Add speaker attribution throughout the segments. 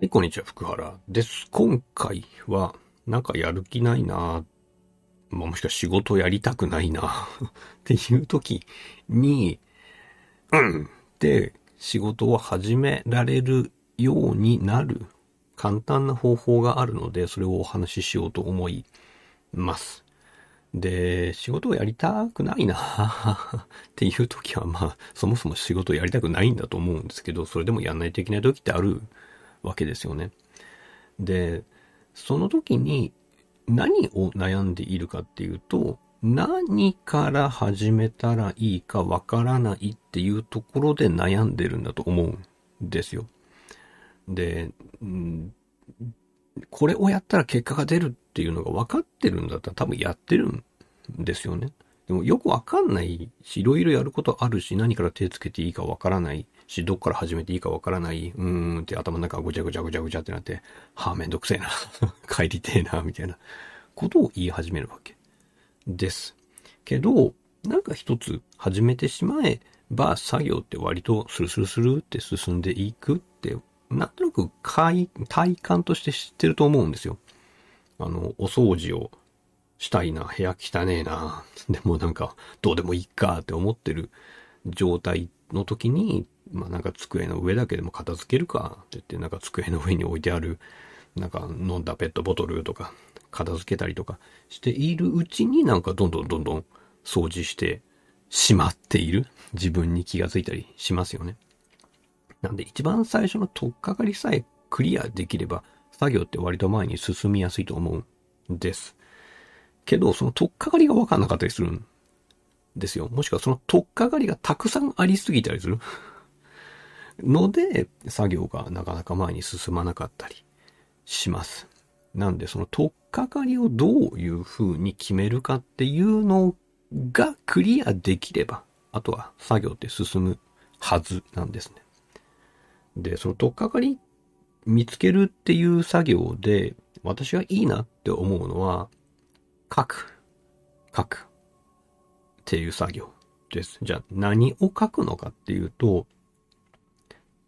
Speaker 1: はい、こんにちは、福原。です。今回は、なんかやる気ないな。まあ、もしくは仕事やりたくないな。っていう時に、うん。って仕事を始められるようになる。簡単な方法があるので、それをお話ししようと思います。で、仕事をやりたくないな。っていう時は、まあ、そもそも仕事をやりたくないんだと思うんですけど、それでもやんないといけない時ってあるわけですよね。で、その時に何を悩んでいるかっていうと、何から始めたらいいかわからないっていうところで悩んでるんだと思うんですよ。で、これをやったら結果が出るっていうのが分かってるんだったら多分やってるんですよね。でもよくわかんないし、いろいろやることあるし、何から手つけていいかわからないし、どっから始めていいかわからない、うーんって頭の中がぐちゃぐちゃぐちゃぐちゃってなって、はあ、めんどくせえな。帰りてえな、みたいなことを言い始めるわけです。けど、なんか一つ始めてしまえば、作業って割とスルスルスルって進んでいくって、なんとなく体体感として知ってると思うんですよ。あの、お掃除をしたいな、部屋汚ねえな、でもなんか、どうでもいいかって思ってる状態の時に、まあなんか机の上だけでも片付けるかって言って、なんか机の上に置いてある、なんか飲んだペットボトルとか、片付けたりとかしているうちになんかどんどんどんどん掃除してしまっている自分に気がついたりしますよね。なんで一番最初の取っかかりさえクリアできれば、作業って割と前に進みやすいと思うんです。けど、その取っかかりがわかんなかったりするんですよ。もしくはその取っかかりがたくさんありすぎたりするので、作業がなかなか前に進まなかったりします。なんで、その取っかかりをどういう風に決めるかっていうのがクリアできれば、あとは作業って進むはずなんですね。で、その取っかかり見つけるっていう作業で、私がいいなって思うのは、書く、書くっていう作業です。じゃあ何を書くのかっていうと、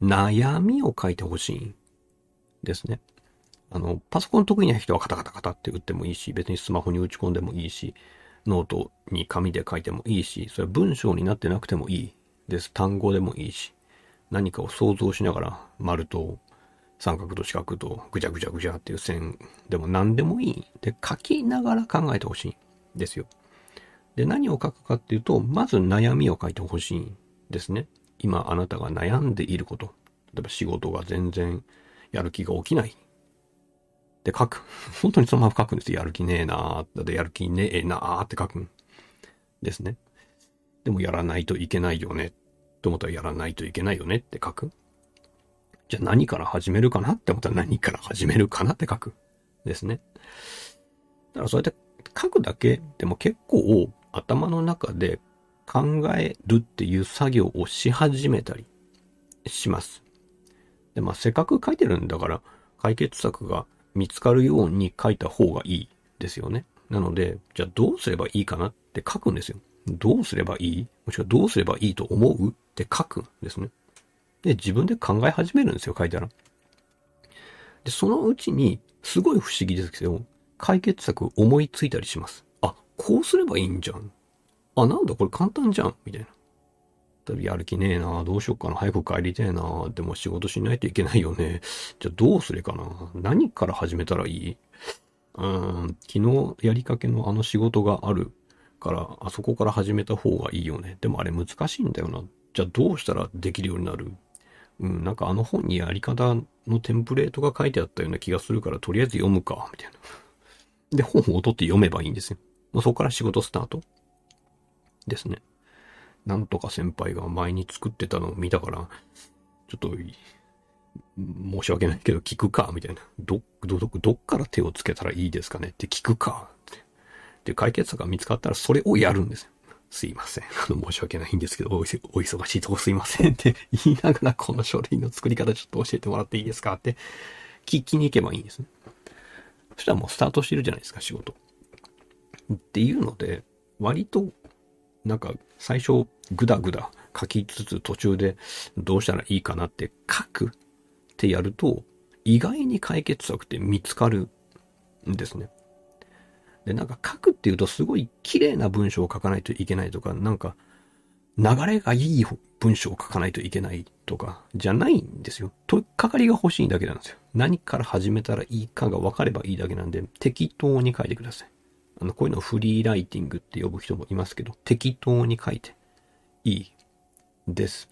Speaker 1: 悩みを書いてほしいですね。あの、パソコン得意な人はカタカタカタって打ってもいいし、別にスマホに打ち込んでもいいし、ノートに紙で書いてもいいし、それは文章になってなくてもいいです。単語でもいいし、何かを想像しながら丸と三角と四角とぐちゃぐちゃぐちゃっていう線でも何でもいい。で、書きながら考えてほしいんですよ。で、何を書くかっていうと、まず悩みを書いてほしいんですね。今あなたが悩んでいること。例えば仕事が全然やる気が起きない。で書く。本当にそのまま書くんですよ。やる気ねえなーだってやる気ねえなーって書くんですね。でもやらないといけないよね。と思ったらやらないといけないよねって書く。じゃあ何から始めるかなって思ったら何から始めるかなって書く。ですね。だからそうやって書くだけでも結構頭の中で考えるっていう作業をし始めたりします。で、まあせっかく書いてるんだから解決策が見つかるように書いた方がいいですよね。なので、じゃあどうすればいいかなって書くんですよ。どうすればいい？もしくはどうすればいいと思うって書くんですね。で、自分で考え始めるんですよ、書いたら。で、そのうちに、すごい不思議ですけど、解決策思いついたりします。あ、こうすればいいんじゃん。あ、なんだこれ簡単じゃん。みたいな。例えばやる気ねえなどうしよっかな早く帰りたいなでも仕事しないといけないよね。じゃあどうすれかな何から始めたらいい？うーん、昨日やりかけのあの仕事があるから、あそこから始めた方がいいよね。でもあれ難しいんだよな。じゃあどうしたらできるようになる？うん、なんかあの本にやり方のテンプレートが書いてあったような気がするから、とりあえず読むか、みたいな。で、本を取って読めばいいんですよ。まあ、そこから仕事スタートですね。なんとか先輩が前に作ってたのを見たから、ちょっと、申し訳ないけど聞くか、みたいな。ど、ど、ど、っから手をつけたらいいですかねって聞くか、って。で、解決策が見つかったらそれをやるんですよ。すいません。あの、申し訳ないんですけど、おお忙しいとこすいませんって言いながら、この書類の作り方ちょっと教えてもらっていいですかって聞きに行けばいいんですね。そしたらもうスタートしてるじゃないですか、仕事。っていうので、割と、なんか、最初、ぐだぐだ書きつつ途中でどうしたらいいかなって書くってやると、意外に解決策って見つかるんですね。で、なんか書くっていうとすごい綺麗な文章を書かないといけないとか、なんか流れがいい文章を書かないといけないとか、じゃないんですよ。とっかかりが欲しいだけなんですよ。何から始めたらいいかが分かればいいだけなんで、適当に書いてください。あの、こういうのをフリーライティングって呼ぶ人もいますけど、適当に書いていいです。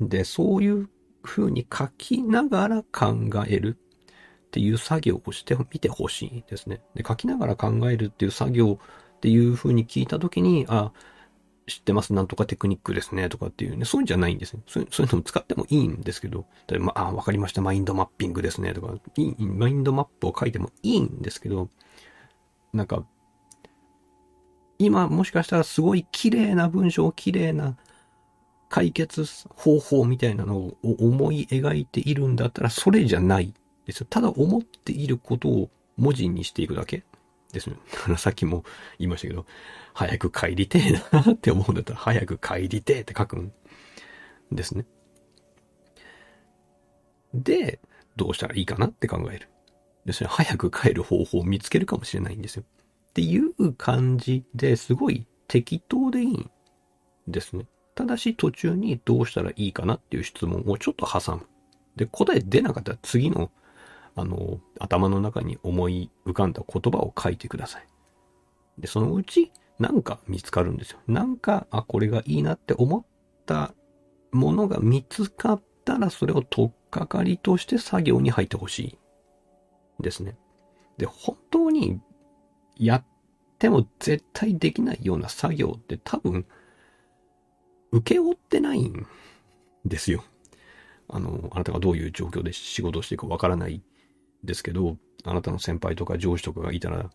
Speaker 1: で、そういう風に書きながら考えるっていう作業をしてみてほしいですね。で、書きながら考えるっていう作業っていう風に聞いたときに、あ、知ってます、なんとかテクニックですね、とかっていうね、そういうんじゃないんですね。そうそういうのも使ってもいいんですけど、例えば、あ、わかりました、マインドマッピングですね、とか、いい、マインドマップを書いてもいいんですけど、なんか、今もしかしたらすごい綺麗な文章、綺麗な解決方法みたいなのを思い描いているんだったら、それじゃないですよ。ただ思っていることを文字にしていくだけですね。さっきも言いましたけど、早く帰りてえなって思うんだったら、早く帰りてえって書くんですね。で、どうしたらいいかなって考える。ですね。早く帰る方法を見つけるかもしれないんですよ。っていう感じですごい適当でいいんですね。ただし途中にどうしたらいいかなっていう質問をちょっと挟む。で、答え出なかったら次の、あの、頭の中に思い浮かんだ言葉を書いてください。で、そのうちなんか見つかるんですよ。なんか、あ、これがいいなって思ったものが見つかったら、それを取っかかりとして作業に入ってほしい。ですね。で、本当にやっても絶対できないような作業って多分、受け負ってないんですよ。あの、あなたがどういう状況で仕事をしていくかわからないですけど、あなたの先輩とか上司とかがいたら、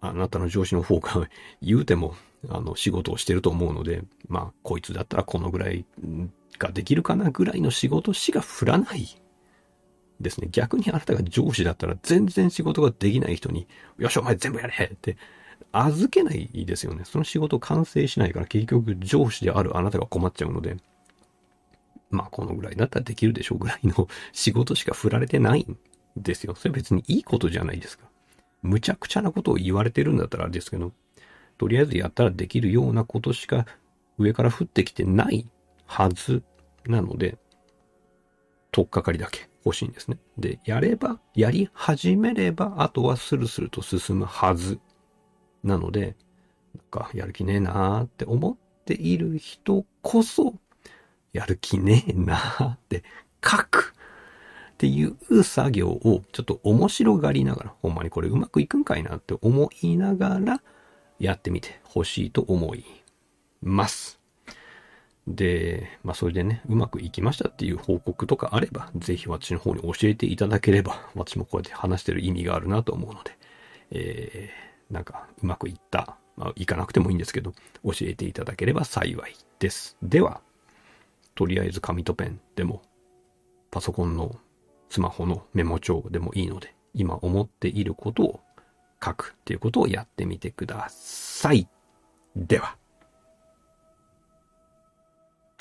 Speaker 1: あなたの上司の方が 言うても、あの、仕事をしてると思うので、まあ、こいつだったらこのぐらいができるかなぐらいの仕事しか振らないですね。逆にあなたが上司だったら全然仕事ができない人に、よしお前全部やれって預けないですよね。その仕事完成しないから結局上司であるあなたが困っちゃうので、まあこのぐらいだったらできるでしょうぐらいの 仕事しか振られてないんですよ。それ別にいいことじゃないですか。むちゃくちゃなことを言われてるんだったらですけど、とりあえずやったらできるようなことしか上から降ってきてないはずなので、とっかかりだけ欲しいんですね。で、やれば、やり始めれば、あとはスルスルと進むはず。なので、なんか、やる気ねえなーって思っている人こそ、やる気ねえなーって書くっていう作業をちょっと面白がりながら、ほんまにこれうまくいくんかいなって思いながらやってみてほしいと思います。で、まあそれでね、うまくいきましたっていう報告とかあれば、ぜひ私の方に教えていただければ、私もこうやって話してる意味があるなと思うので、えー、なんかうまくいった、まあいかなくてもいいんですけど、教えていただければ幸いです。では、とりあえず紙とペンでも、パソコンのスマホのメモ帳でもいいので、今思っていることを書くっていうことをやってみてください。では。